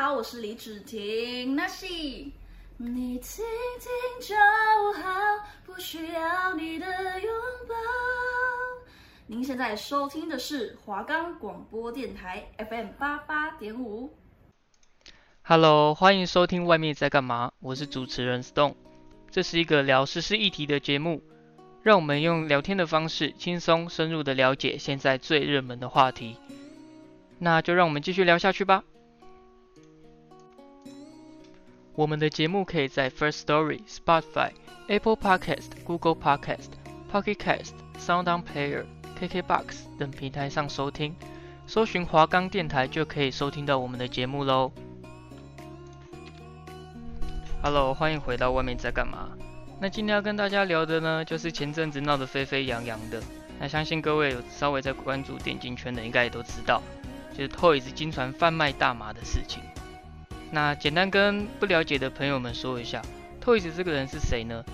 好，我是李芷婷。那是你听听就好，不需要你的拥抱。您现在收听的是华冈广播电台 FM 八八点五。Hello，欢迎收听《外面在干嘛》，我是主持人 Stone。这是一个聊时事议题的节目，让我们用聊天的方式，轻松深入的了解现在最热门的话题。那就让我们继续聊下去吧。我们的节目可以在 First Story、Spotify、Apple Podcast、Google Podcast、Pocket Cast、SoundOn Player、KKBox 等平台上收听，搜寻华冈电台就可以收听到我们的节目喽。Hello，欢迎回到外面在干嘛？那今天要跟大家聊的呢，就是前阵子闹得沸沸扬扬的。那相信各位有稍微在关注电竞圈的，应该也都知道，就是 Toys 经传贩卖大麻的事情。那简单跟不了解的朋友们说一下，Toys 这个人是谁呢？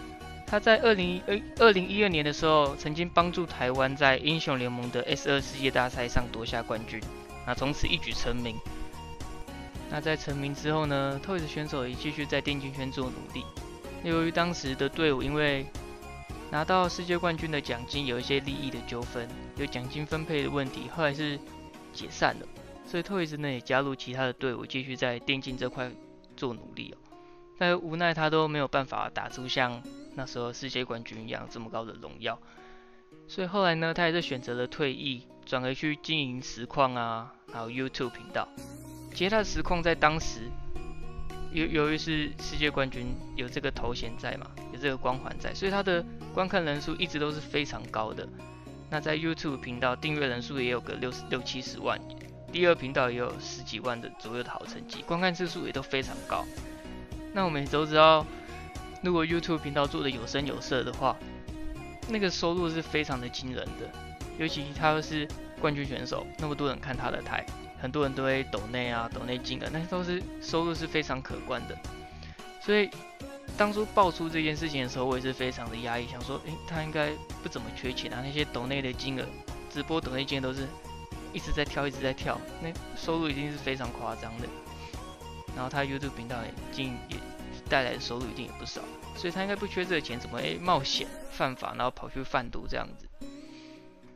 他在二零一二零一二年的时候，曾经帮助台湾在英雄联盟的 S 二世界大赛上夺下冠军，那从此一举成名。那在成名之后呢，Toys 选手也继续在电竞圈做努力。由于当时的队伍因为拿到世界冠军的奖金有一些利益的纠纷，有奖金分配的问题，后来是解散了。所以 Toyz 呢也加入其他的队伍，继续在电竞这块做努力哦。但无奈他都没有办法打出像那时候世界冠军一样这么高的荣耀。所以后来呢，他还是选择了退役，转而去经营实况啊，还有 YouTube 频道。其实他的实况在当时，由由于是世界冠军，有这个头衔在嘛，有这个光环在，所以他的观看人数一直都是非常高的。那在 YouTube 频道订阅人数也有个六十六七十万。第二频道也有十几万的左右的好成绩，观看次数也都非常高。那我们也都知道，如果 YouTube 频道做的有声有色的话，那个收入是非常的惊人的。尤其他是冠军选手，那么多人看他的台，很多人都会抖内啊、抖内金的，那都是收入是非常可观的。所以当初爆出这件事情的时候，我也是非常的压抑，想说，诶，他应该不怎么缺钱啊，那些抖内的金额，直播抖内金额都是。一直在跳，一直在跳，那收入一定是非常夸张的。然后他 YouTube 频道也经也带来的收入一定也不少，所以他应该不缺这个钱，怎么诶冒险犯法，然后跑去贩毒这样子？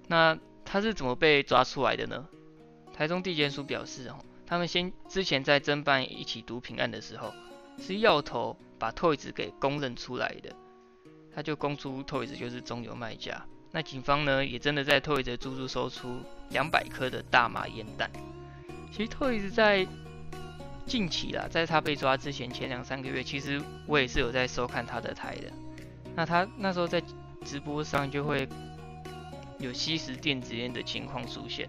那他是怎么被抓出来的呢？台中地检署表示，哦，他们先之前在侦办一起毒品案的时候，是药头把 Toys 给公认出来的，他就供出 Toys 就是中油卖家。那警方呢，也真的在 Toyz 的住搜出两百颗的大麻烟弹。其实 Toyz 在近期啦，在他被抓之前前两三个月，其实我也是有在收看他的台的。那他那时候在直播上就会有吸食电子烟的情况出现，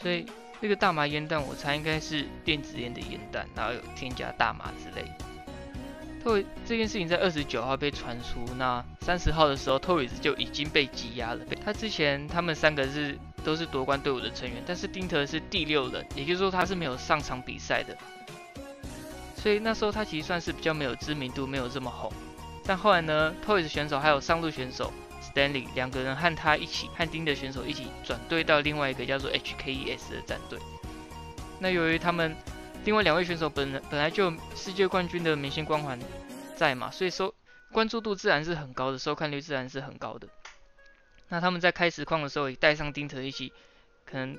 所以那个大麻烟弹，我猜应该是电子烟的烟弹，然后有添加大麻之类的。Toyz 这件事情在二十九号被传出，那三十号的时候，Toyz 就已经被羁押了。他之前他们三个是都是夺冠队伍的成员，但是丁特是第六人，也就是说他是没有上场比赛的。所以那时候他其实算是比较没有知名度，没有这么红。但后来呢，Toyz 选手还有上路选手 Stanley 两个人和他一起，和丁特选手一起转队到另外一个叫做 HKES 的战队。那由于他们另外两位选手本人本来就世界冠军的明星光环在嘛，所以说关注度自然是很高的，收看率自然是很高的。那他们在开实况的时候也带上丁特一起，可能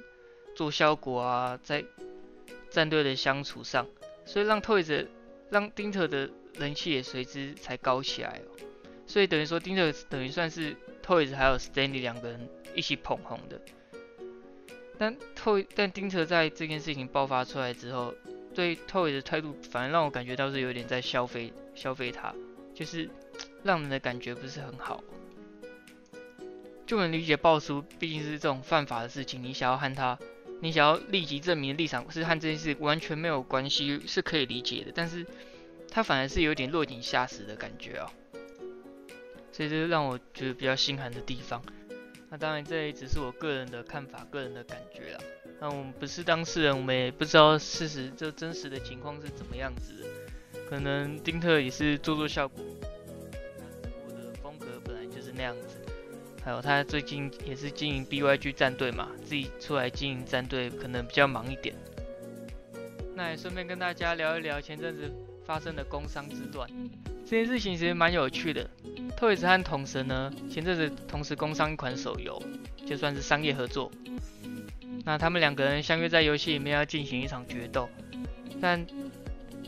做效果啊，在战队的相处上，所以让 Toys 让丁特的人气也随之才高起来哦。所以等于说丁特等于算是 Toys 还有 Stanley 两个人一起捧红的。但 To 但丁特在这件事情爆发出来之后，对 Toy 的态度反而让我感觉到是有点在消费消费他，就是 让人的感觉不是很好。就能理解爆出毕竟是这种犯法的事情，你想要和他，你想要立即证明立场是和这件事完全没有关系，是可以理解的。但是他反而是有点落井下石的感觉啊，所以这是让我觉得比较心寒的地方。那当然，这也只是我个人的看法、个人的感觉啦。那我们不是当事人，我们也不知道事实这真实的情况是怎么样子的。可能丁特也是做做效果，我的风格本来就是那样子。还有他最近也是经营 BYG 战队嘛，自己出来经营战队可能比较忙一点。那也顺便跟大家聊一聊前阵子发生的工商之乱。这件事情其实蛮有趣的。Toys 和同神呢，前阵子同时工商一款手游，就算是商业合作。那他们两个人相约在游戏里面要进行一场决斗，但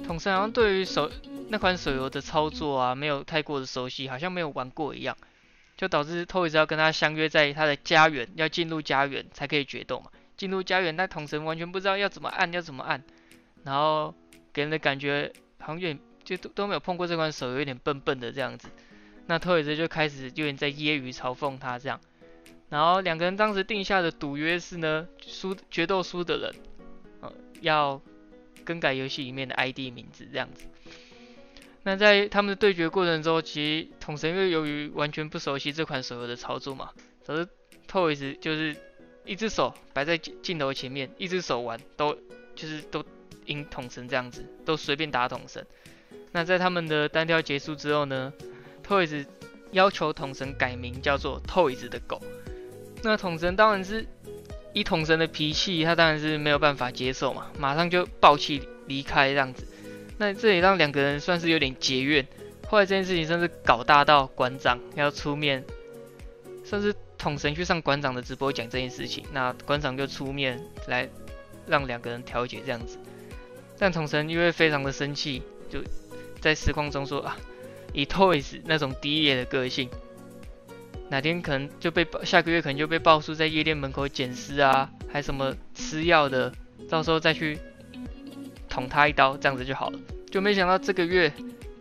统神好像对于手那款手游的操作啊，没有太过的熟悉，好像没有玩过一样，就导致 Toys 要跟他相约在他的家园，要进入家园才可以决斗嘛。进入家园，但统神完全不知道要怎么按，要怎么按，然后给人的感觉好像有点就都都没有碰过这款手游，有点笨笨的这样子。那 Toys 就开始有点在揶揄嘲讽他这样。然后两个人当时定下的赌约是呢，输决斗输的人，呃，要更改游戏里面的 ID 名字这样子。那在他们的对决过程中，其实统神因为由于完全不熟悉这款手游的操作嘛，导致 Toys 就是一只手摆在镜头前面，一只手玩都就是都赢统神这样子，都随便打统神。那在他们的单挑结束之后呢，Toys 要求统神改名叫做 Toys 的狗。那统神当然是以统神的脾气，他当然是没有办法接受嘛，马上就爆气离开这样子。那这也让两个人算是有点结怨。后来这件事情甚至搞大到馆长要出面，甚至统神去上馆长的直播讲这件事情，那馆长就出面来让两个人调解这样子。但统神因为非常的生气，就在实况中说啊，以 Toys 那种低劣的个性。哪天可能就被下个月可能就被爆出在夜店门口捡尸啊，还什么吃药的，到时候再去捅他一刀，这样子就好了。就没想到这个月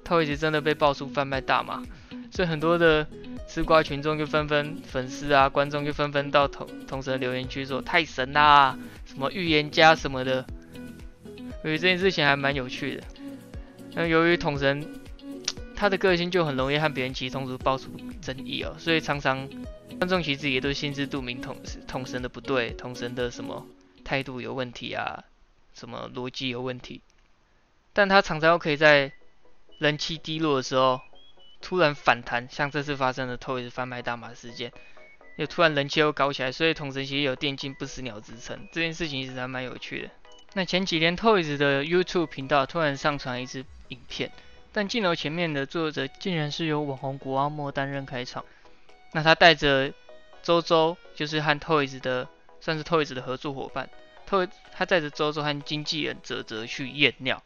，Toys 真的被爆出贩卖大麻，所以很多的吃瓜群众就纷纷粉丝啊、观众就纷纷到统统神留言区说太神啦，什么预言家什么的。所以这件事情还蛮有趣的。那由于统神。他的个性就很容易和别人起冲突，爆出争议哦，所以常常观众其实也都心知肚明同同神的不对，同神的什么态度有问题啊，什么逻辑有问题，但他常常又可以在人气低落的时候突然反弹，像这次发生的 Toys 贩卖大麻事件，又突然人气又高起来，所以同神其实有电竞不死鸟之称，这件事情其实还蛮有趣的。那前几天 Toys 的 YouTube 频道突然上传一支影片。但镜头前面的作者竟然是由网红谷阿莫担任开场，那他带着周周，就是和 Toys 的算是 Toys 的合作伙伴，Toys 他带着周周和经纪人泽泽去验尿。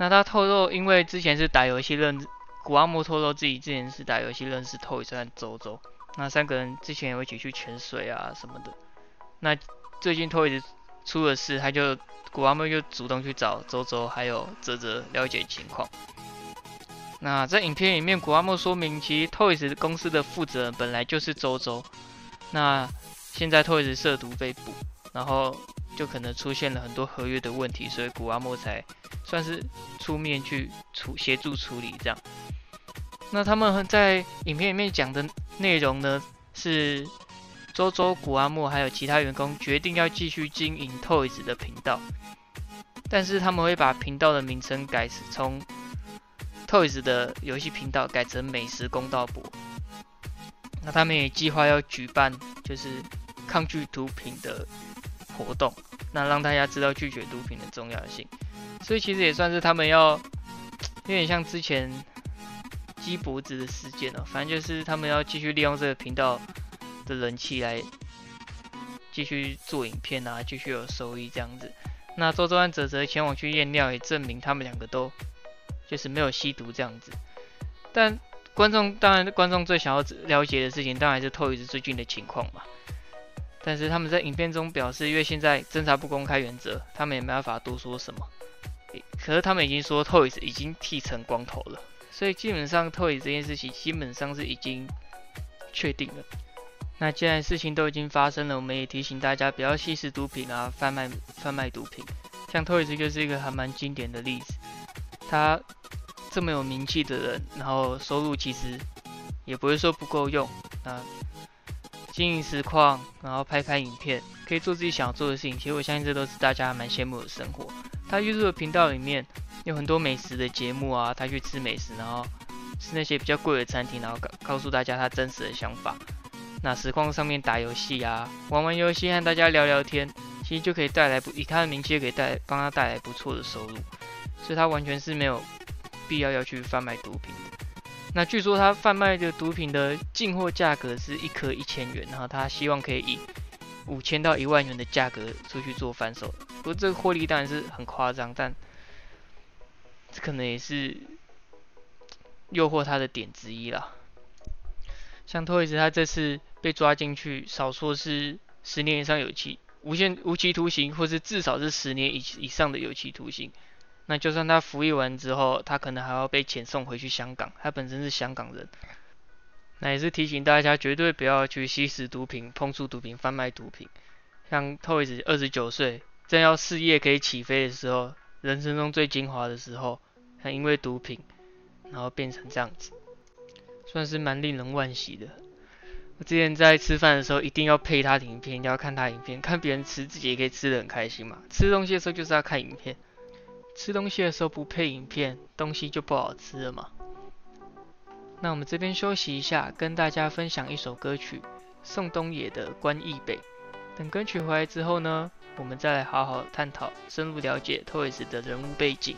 那他透露，因为之前是打游戏认，谷阿莫透露自己之前是打游戏认识 Toys 和周周，那三个人之前有一起去潜水啊什么的。那最近 Toys 出了事，他就。古阿莫就主动去找周周还有泽泽了解情况。那在影片里面，古阿莫说明，其实 Toys 公司的负责人本来就是周周。那现在 Toys 涉毒被捕，然后就可能出现了很多合约的问题，所以古阿莫才算是出面去处协助处理这样。那他们在影片里面讲的内容呢是。周周、古阿莫还有其他员工决定要继续经营 Toys 的频道，但是他们会把频道的名称改从 Toys 的游戏频道改成美食公道博。那他们也计划要举办就是抗拒毒品的活动，那让大家知道拒绝毒品的重要性。所以其实也算是他们要 有点像之前鸡脖子的事件哦，反正就是他们要继续利用这个频道。的人气来继续做影片啊，继续有收益这样子。那周周和泽泽前往去验尿，也证明他们两个都就是没有吸毒这样子。但观众当然，观众最想要了解的事情，当然是 Toys 最近的情况嘛。但是他们在影片中表示，因为现在侦查不公开原则，他们也没办法多说什么。可是他们已经说 Toys 已经剃成光头了，所以基本上 Toys 这件事情基本上是已经确定了。那既然事情都已经发生了，我们也提醒大家不要吸食毒品啊，贩卖贩卖毒品。像 Toys 就是一个还蛮经典的例子，他这么有名气的人，然后收入其实也不会说不够用啊，经营实况，然后拍拍影片，可以做自己想要做的事情。其实我相信这都是大家蛮羡慕的生活。他 YouTube 频道里面有很多美食的节目啊，他去吃美食，然后吃那些比较贵的餐厅，然后告告诉大家他真实的想法。那实况上面打游戏啊，玩玩游戏和大家聊聊天，其实就可以带来不以他的名气，也可以带帮他带来不错的收入，所以他完全是没有必要要去贩卖毒品的。那据说他贩卖的毒品的进货价格是一颗一千元，然后他希望可以以五千到一万元的价格出去做贩售。不过这个获利当然是很夸张，但这可能也是诱惑他的点之一啦。像 Toyz 他这次被抓进去，少说是十年以上有期、无限无期徒刑，或是至少是十年以以上的有期徒刑。那就算他服役完之后，他可能还要被遣送回去香港。他本身是香港人，那也是提醒大家绝对不要去吸食毒品、碰触毒品、贩卖毒品。像 Toyz 二十九岁，正要事业可以起飞的时候，人生中最精华的时候，他因为毒品，然后变成这样子。算是蛮令人惋惜的。我之前在吃饭的时候，一定要配他的影片，一定要看他影片，看别人吃，自己也可以吃得很开心嘛。吃东西的时候就是要看影片，吃东西的时候不配影片，东西就不好吃了嘛。那我们这边休息一下，跟大家分享一首歌曲，宋冬野的《关亦北》。等歌曲回来之后呢，我们再来好好探讨，深入了解 Toys 的人物背景。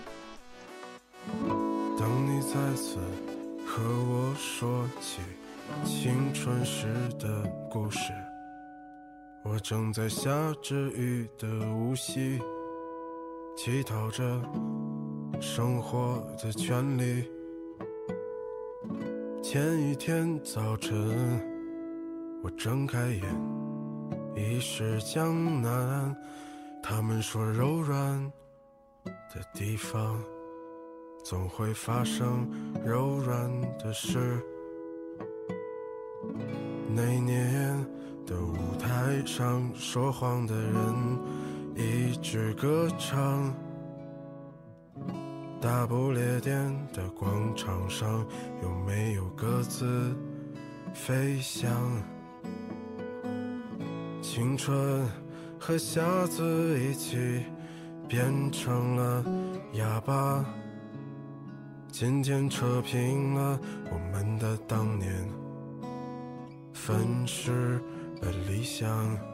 当你再次和我说起青春时的故事，我正在下着雨的无锡，乞讨着生活的权利。前一天早晨，我睁开眼，已是江南。他们说柔软的地方。总会发生柔软的事。那年的舞台上，说谎的人一直歌唱。大不列颠的广场上，有没有鸽子飞翔？青春和瞎子一起变成了哑巴。渐渐扯平了我们的当年，粉饰的理想。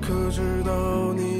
可知道你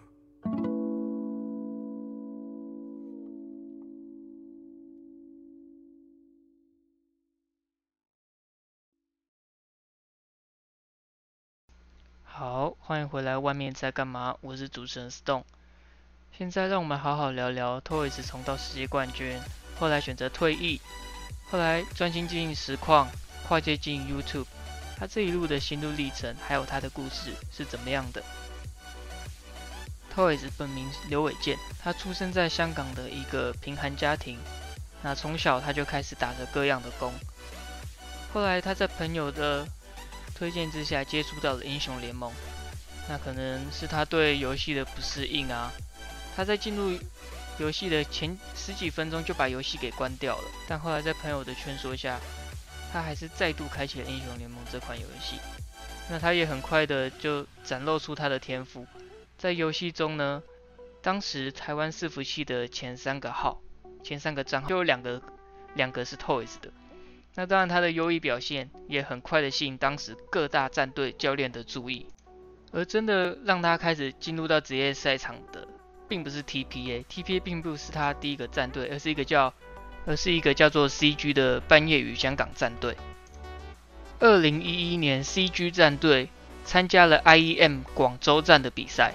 好，欢迎回来。外面在干嘛？我是主持人 Stone。现在让我们好好聊聊 Toys 重到世界冠军，后来选择退役，后来专心经营实况，跨界经营 YouTube。他这一路的心路历程，还有他的故事是怎么样的？Toys 本名刘伟健，他出生在香港的一个贫寒家庭。那从小他就开始打着各样的工，后来他在朋友的推荐之下接触到了英雄联盟，那可能是他对游戏的不适应啊。他在进入游戏的前十几分钟就把游戏给关掉了，但后来在朋友的劝说下，他还是再度开启了英雄联盟这款游戏。那他也很快的就展露出他的天赋，在游戏中呢，当时台湾伺服器的前三个号、前三个账号就有两个，两个是 Toys 的。那当然，他的优异表现也很快的吸引当时各大战队教练的注意，而真的让他开始进入到职业赛场的，并不是 TPA，TPA 并不是他第一个战队，而是一个叫，而是一个叫做 CG 的半业余香港战队。二零一一年，CG 战队参加了 IEM 广州站的比赛，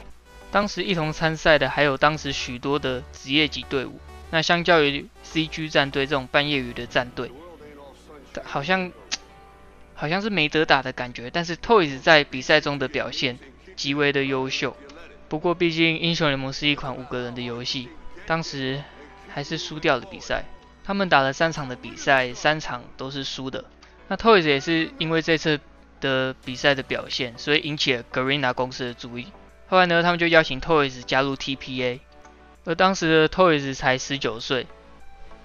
当时一同参赛的还有当时许多的职业级队伍。那相较于 CG 战队这种半业余的战队。好像 好像是没得打的感觉，但是 Toys 在比赛中的表现极为的优秀。不过毕竟英雄联盟是一款五个人的游戏，当时还是输掉了比赛。他们打了三场的比赛，三场都是输的。那 Toys 也是因为这次的比赛的表现，所以引起了 Garena 公司的注意。后来呢，他们就邀请 Toys 加入 TPA，而当时的 Toys 才十九岁。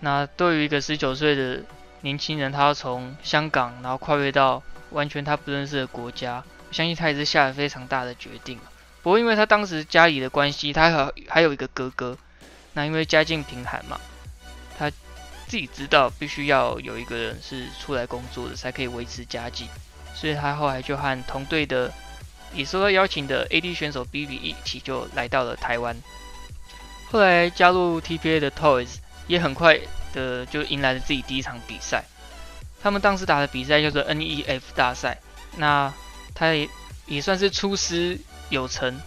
那对于一个十九岁的年轻人，他要从香港，然后跨越到完全他不认识的国家，我相信他也是下了非常大的决定。不过，因为他当时家里的关系，他还 还有一个哥哥，那因为家境贫寒嘛，他自己知道必须要有一个人是出来工作的，才可以维持家境，所以他后来就和同队的也受到邀请的 AD 选手 BB 一起就来到了台湾。后来加入 TPA 的 Toys 也很快。的就迎来了自己第一场比赛，他们当时打的比赛叫做 NEF 大赛，那他也也算是出师有成，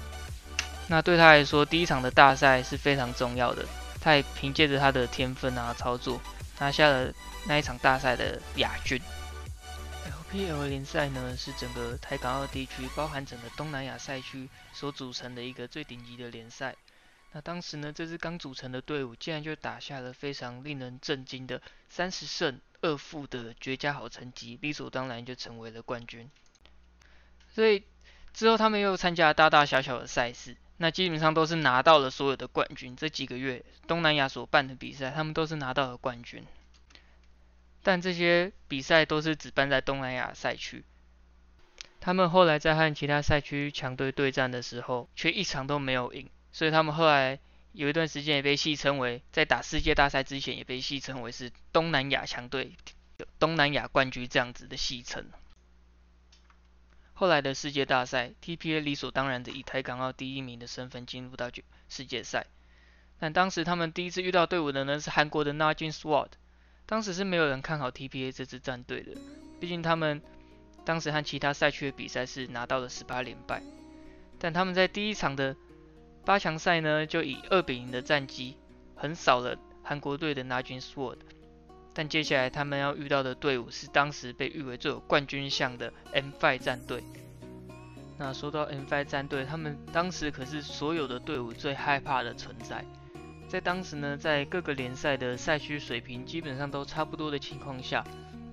那对他来说第一场的大赛是非常重要的，他也凭借着他的天分啊操作，拿下了那一场大赛的亚军。LPL 联赛呢是整个台港澳地区，包含整个东南亚赛区所组成的一个最顶级的联赛。那当时呢，这支刚组成的队伍竟然就打下了非常令人震惊的三十胜二负的绝佳好成绩，理所当然就成为了冠军。所以之后他们又参加了大大小小的赛事，那基本上都是拿到了所有的冠军。这几个月东南亚所办的比赛，他们都是拿到了冠军。但这些比赛都是只办在东南亚赛区，他们后来在和其他赛区强队对战的时候，却一场都没有赢。所以他们后来有一段时间也被戏称为，在打世界大赛之前也被戏称为是东南亚强队、东南亚冠军这样子的戏称。后来的世界大赛，TPA 理所当然的以台港澳第一名的身份进入到世界赛。但当时他们第一次遇到队伍的呢是韩国的 Najin Sword，当时是没有人看好 TPA 这支战队的，毕竟他们当时和其他赛区的比赛是拿到了十八连败，但他们在第一场的八强赛呢，就以二比零的战绩横扫了韩国队的 Najin Sword。但接下来他们要遇到的队伍是当时被誉为最有冠军相的 M5 战队。那说到 M5 战队，他们当时可是所有的队伍最害怕的存在。在当时呢，在各个联赛的赛区水平基本上都差不多的情况下，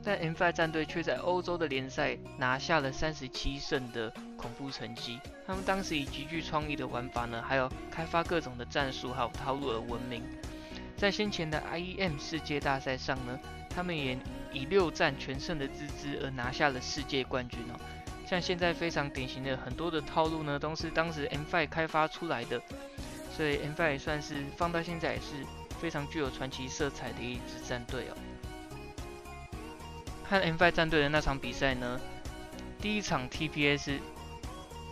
但 M5 战队却在欧洲的联赛拿下了三十七胜的恐怖成绩。他们当时以极具创意的玩法呢，还有开发各种的战术还有套路而闻名。在先前的 IEM 世界大赛上呢，他们也以六战全胜的资质而拿下了世界冠军哦。像现在非常典型的很多的套路呢，都是当时 M5 开发出来的，所以 M5 也算是放到现在也是非常具有传奇色彩的一支战队哦。和 M5 战队的那场比赛呢，第一场 TPS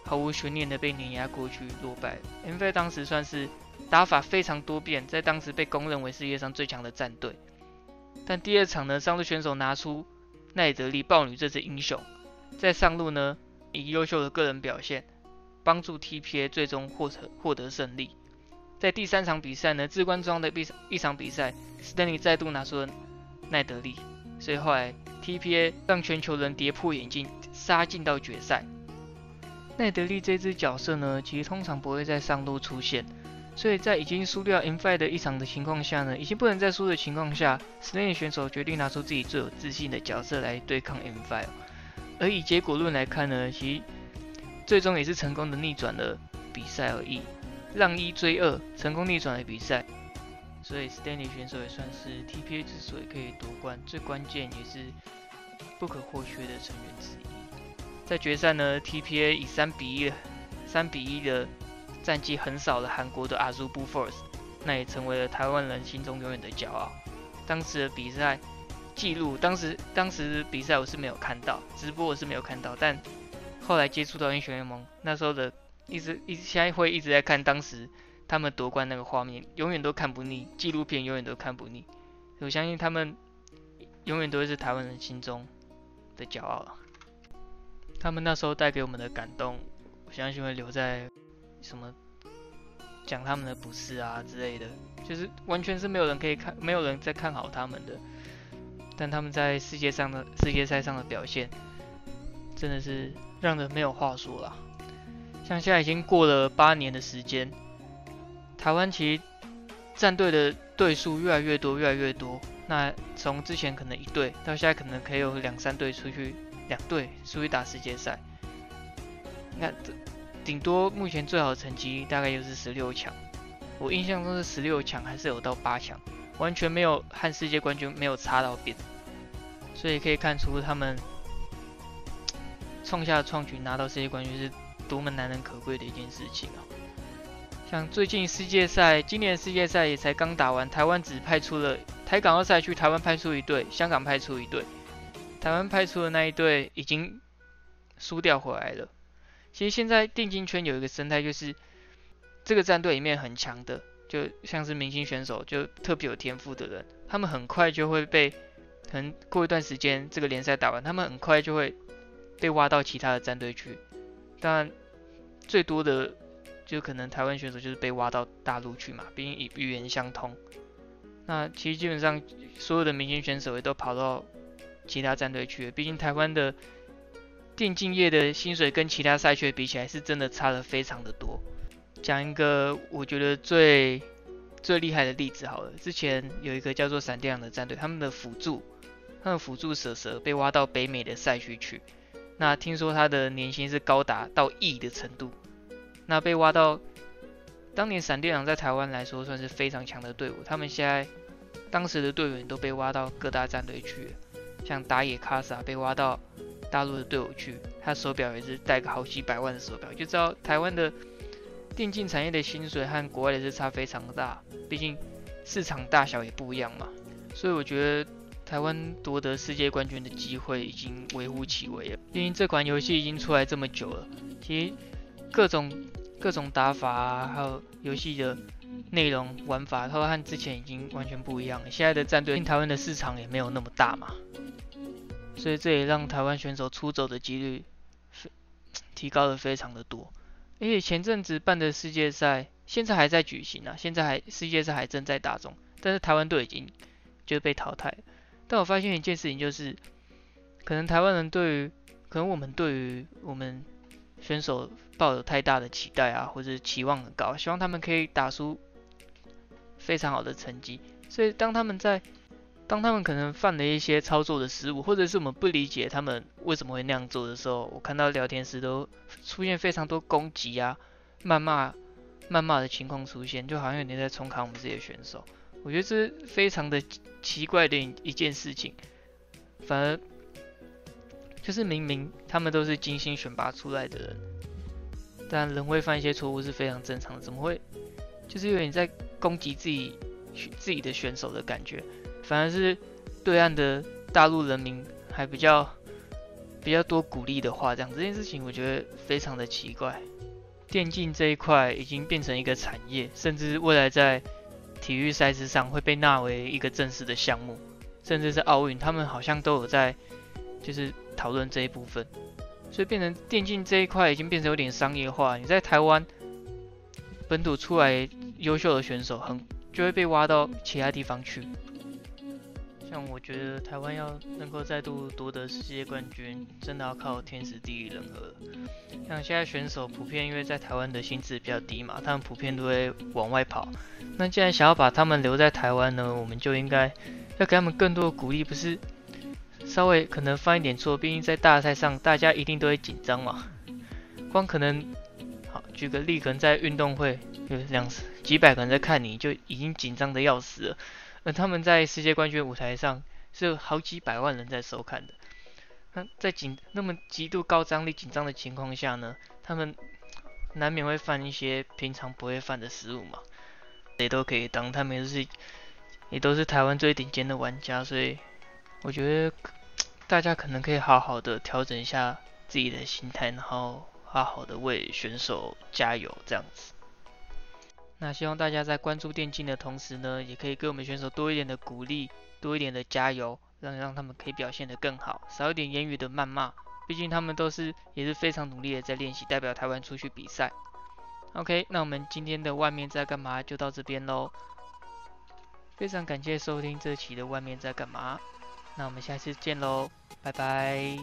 毫无悬念的被碾压过去落败，M5 当时算是。打法非常多变，在当时被公认为世界上最强的战队。但第二场呢，上路选手拿出奈德利豹女这支英雄，在上路呢以优秀的个人表现，帮助 TPA 最终获得获得胜利。在第三场比赛呢，至关重要的一一场比赛，Stanley 再度拿出了奈德利，所以后来 TPA 让全球人跌破眼镜，杀进到决赛。奈德利这支角色呢，其实通常不会在上路出现。所以在已经输掉 M5 的一场的情况下呢，已经不能再输的情况下，Stanley 选手决定拿出自己最有自信的角色来对抗 M5。而以结果论来看呢，其最终也是成功的逆转了比赛而已，让一追二，成功逆转了比赛。所以 Stanley 选手也算是 TPA 之所以可以夺冠最关键也是不可或缺的成员之一。在决赛呢，TPA 以三比一，三比一的。战绩横扫了韩国的 Azubu Force，那也成为了台湾人心中永远的骄傲。当时的比赛记录，当时当时比赛我是没有看到，直播我是没有看到，但后来接触到英雄联盟，那时候的一直一直现在会一直在看当时他们夺冠那个画面，永远都看不腻，纪录片永远都看不腻。我相信他们永远都会是台湾人心中的骄傲。他们那时候带给我们的感动，我相信会留在。什么讲他们的不是啊之类的，就是完全是没有人可以看，没有人在看好他们的。但他们在世界上的世界赛上的表现，真的是让人没有话说了。像现在已经过了八年的时间，台湾其实战队的队数越来越多，越来越多。那从之前可能一队，到现在可能可以有两三队出去，两队出去打世界赛。你看这。顶多目前最好的成绩大概就是十六强，我印象中是十六强还是有到八强，完全没有和世界冠军没有差到边，所以可以看出他们 创下的创举拿到世界冠军是多么难能可贵的一件事情啊！像最近世界赛，今年世界赛也才刚打完，台湾只派出了台港澳赛区，台湾派出一队，香港派出一队，台湾派出的那一队已经输掉回来了。其实现在电竞圈有一个生态，就是这个战队里面很强的，就像是明星选手，就特别有天赋的人，他们很快就会被，可能过一段时间这个联赛打完，他们很快就会被挖到其他的战队去。但，最多的就可能台湾选手就是被挖到大陆去嘛，毕竟语语言相通。那其实基本上所有的明星选手也都跑到其他战队去了，毕竟台湾的。电竞业的薪水跟其他赛区比起来，是真的差了非常的多。讲一个我觉得最最厉害的例子好了，之前有一个叫做闪电狼的战队，他们的辅助，他们辅助蛇蛇被挖到北美的赛区去，那听说他的年薪是高达到亿的程度，那被挖到，当年闪电狼在台湾来说算是非常强的队伍，他们现在当时的队员都被挖到各大战队去，像打野卡萨被挖到。大陆的队伍去，他手表也是带个好几百万的手表，就知道台湾的电竞产业的薪水和国外的是差非常大，毕竟市场大小也不一样嘛。所以我觉得台湾夺得世界冠军的机会已经微乎其微了。毕竟这款游戏已经出来这么久了，其实各种各种打法，还有游戏的内容玩法，它和之前已经完全不一样了。现在的战队，台湾的市场也没有那么大嘛，所以这也让台湾选手出走的几率提高了非常的多。而且前阵子办的世界赛，现在还在举行啊，现在还世界赛还正在打中，但是台湾队已经就被淘汰。但我发现一件事情，就是可能台湾人对于，可能我们对于我们选手抱有太大的期待啊，或者期望很高，希望他们可以打出。非常好的成绩，所以当他们在，当他们可能犯了一些操作的失误，或者是我们不理解他们为什么会那样做的时候，我看到聊天室都出现非常多攻击啊、谩骂、谩骂的情况出现，就好像有人在冲砍我们这些选手。我觉得这是非常的奇怪的一件事情，反而就是明明他们都是精心选拔出来的人，但人会犯一些错误是非常正常的，怎么会？就是有点在攻击自己自己的选手的感觉，反而是对岸的大陆人民还比较比较多鼓励的话，这样这件事情我觉得非常的奇怪。电竞这一块已经变成一个产业，甚至未来在体育赛事上会被纳为一个正式的项目，甚至是奥运，他们好像都有在就是讨论这一部分，所以变成电竞这一块已经变成有点商业化。你在台湾本土出来。优秀的选手很就会被挖到其他地方去。像我觉得台湾要能够再度夺得世界冠军，真的要靠天时地利人和。像现在选手普遍因为在台湾的薪资比较低嘛，他们普遍都会往外跑。那既然想要把他们留在台湾呢，我们就应该要给他们更多的鼓励，不是稍微可能犯一点错，毕竟在大赛上大家一定都会紧张嘛。光可能好举个例，可能在运动会有两。几百个人在看你，就已经紧张的要死了。而他们在世界冠军舞台上是有好几百万人在收看的。那在紧那么极度高张力、紧张的情况下呢，他们难免会犯一些平常不会犯的失误嘛。谁都可以当，他们也是也都是台湾最顶尖的玩家，所以我觉得大家可能可以好好的调整一下自己的心态，然后好好的为选手加油，这样子。那希望大家在关注电竞的同时呢，也可以给我们选手多一点的鼓励，多一点的加油，让让他们可以表现得更好，少一点言语的谩骂。毕竟他们都是也是非常努力的在练习，代表台湾出去比赛。OK，那我们今天的外面在干嘛就到这边喽。非常感谢收听这期的外面在干嘛。那我们下次见喽，拜拜。